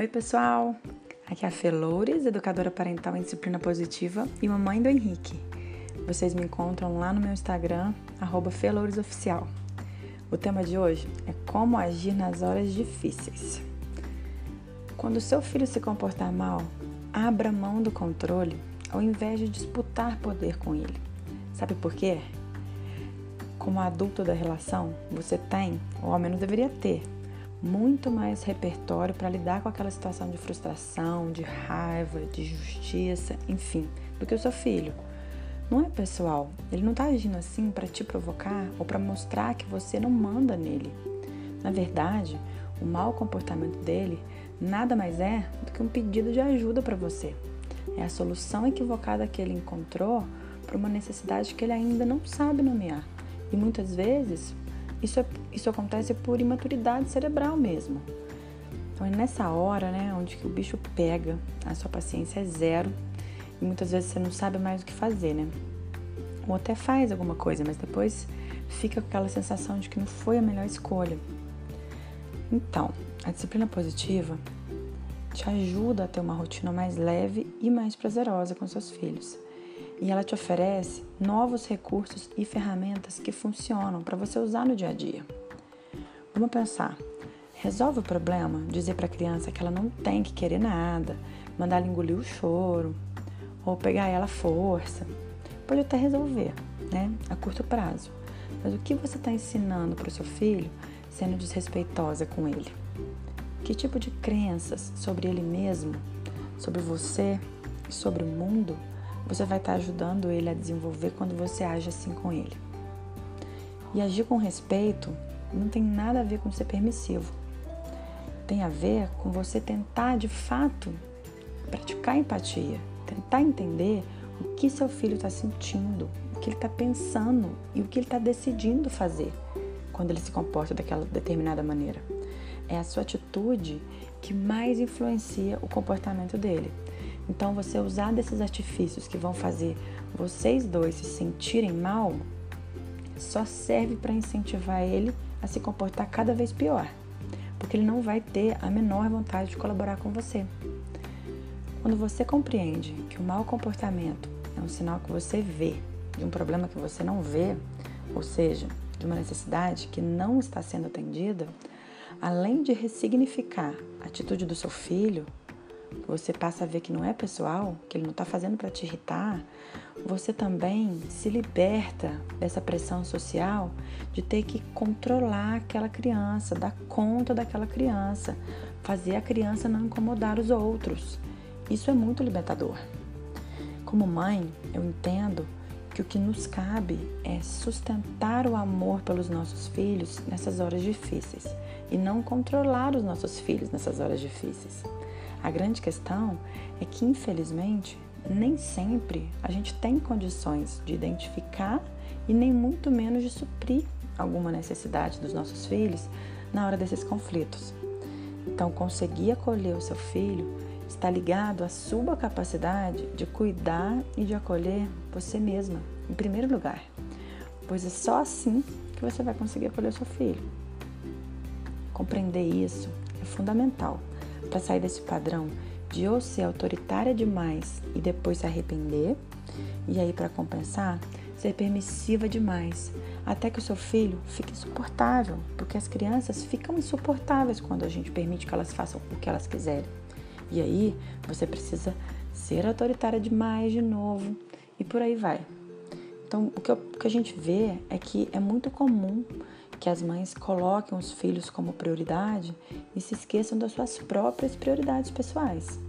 Oi, pessoal! Aqui é a Felores, educadora parental em disciplina positiva e mamãe do Henrique. Vocês me encontram lá no meu Instagram, FelouresOficial. O tema de hoje é como agir nas horas difíceis. Quando seu filho se comportar mal, abra mão do controle ao invés de disputar poder com ele. Sabe por quê? Como adulto da relação, você tem, ou ao menos deveria ter, muito mais repertório para lidar com aquela situação de frustração, de raiva, de justiça, enfim, do que o seu filho. Não é pessoal, ele não está agindo assim para te provocar ou para mostrar que você não manda nele. Na verdade, o mau comportamento dele nada mais é do que um pedido de ajuda para você. É a solução equivocada que ele encontrou para uma necessidade que ele ainda não sabe nomear. E muitas vezes isso, é, isso acontece por imaturidade cerebral mesmo. Então é nessa hora, né, onde que o bicho pega, a sua paciência é zero e muitas vezes você não sabe mais o que fazer, né? Ou até faz alguma coisa, mas depois fica com aquela sensação de que não foi a melhor escolha. Então, a disciplina positiva te ajuda a ter uma rotina mais leve e mais prazerosa com seus filhos e ela te oferece novos recursos e ferramentas que funcionam para você usar no dia a dia. Vamos pensar. Resolve o problema dizer para a criança que ela não tem que querer nada, mandar ela engolir o choro ou pegar ela à força. Pode até resolver, né? A curto prazo. Mas o que você está ensinando para o seu filho sendo desrespeitosa com ele? Que tipo de crenças sobre ele mesmo, sobre você e sobre o mundo você vai estar ajudando ele a desenvolver quando você age assim com ele. E agir com respeito não tem nada a ver com ser permissivo. Tem a ver com você tentar de fato praticar empatia, tentar entender o que seu filho está sentindo, o que ele está pensando e o que ele está decidindo fazer quando ele se comporta daquela determinada maneira. É a sua atitude que mais influencia o comportamento dele. Então, você usar desses artifícios que vão fazer vocês dois se sentirem mal só serve para incentivar ele a se comportar cada vez pior, porque ele não vai ter a menor vontade de colaborar com você. Quando você compreende que o mau comportamento é um sinal que você vê de um problema que você não vê, ou seja, de uma necessidade que não está sendo atendida, além de ressignificar a atitude do seu filho, você passa a ver que não é pessoal, que ele não está fazendo para te irritar, você também se liberta dessa pressão social de ter que controlar aquela criança, dar conta daquela criança, fazer a criança não incomodar os outros. Isso é muito libertador. Como mãe, eu entendo que o que nos cabe é sustentar o amor pelos nossos filhos nessas horas difíceis e não controlar os nossos filhos nessas horas difíceis. A grande questão é que, infelizmente, nem sempre a gente tem condições de identificar e nem muito menos de suprir alguma necessidade dos nossos filhos na hora desses conflitos. Então, conseguir acolher o seu filho está ligado à sua capacidade de cuidar e de acolher você mesma, em primeiro lugar, pois é só assim que você vai conseguir acolher o seu filho. Compreender isso é fundamental para sair desse padrão de ou ser autoritária demais e depois se arrepender, e aí para compensar, ser permissiva demais, até que o seu filho fique insuportável, porque as crianças ficam insuportáveis quando a gente permite que elas façam o que elas quiserem. E aí você precisa ser autoritária demais de novo e por aí vai. Então, o que, eu, o que a gente vê é que é muito comum que as mães coloquem os filhos como prioridade e se esqueçam das suas próprias prioridades pessoais.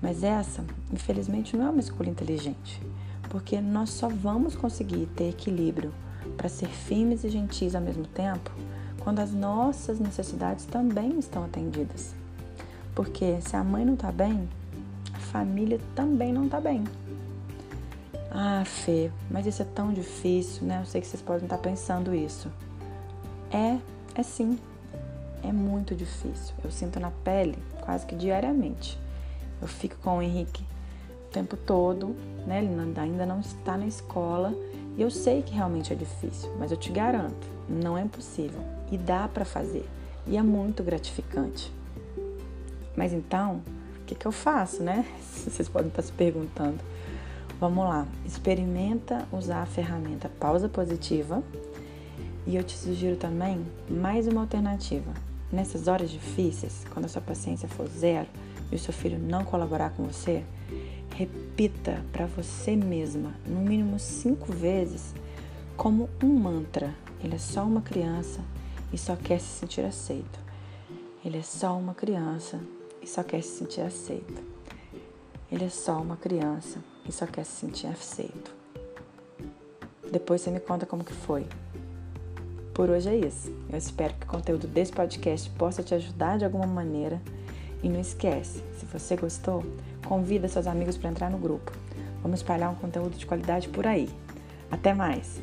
Mas essa, infelizmente, não é uma escolha inteligente, porque nós só vamos conseguir ter equilíbrio para ser firmes e gentis ao mesmo tempo quando as nossas necessidades também estão atendidas. Porque se a mãe não está bem, a família também não está bem. Ah, Fê, mas isso é tão difícil, né? Eu sei que vocês podem estar pensando isso. É, é sim. É muito difícil. Eu sinto na pele quase que diariamente. Eu fico com o Henrique o tempo todo, né? Ele ainda não está na escola e eu sei que realmente é difícil, mas eu te garanto, não é impossível e dá para fazer e é muito gratificante. Mas então, o que, que eu faço, né? Vocês podem estar se perguntando. Vamos lá, experimenta usar a ferramenta pausa positiva e eu te sugiro também mais uma alternativa. Nessas horas difíceis, quando a sua paciência for zero e o seu filho não colaborar com você, repita para você mesma, no mínimo cinco vezes, como um mantra: Ele é só uma criança e só quer se sentir aceito. Ele é só uma criança e só quer se sentir aceito. Ele é só uma criança e só quer se sentir aceito. Depois você me conta como que foi. Por hoje é isso. Eu espero que o conteúdo desse podcast possa te ajudar de alguma maneira. E não esquece, se você gostou, convida seus amigos para entrar no grupo. Vamos espalhar um conteúdo de qualidade por aí. Até mais!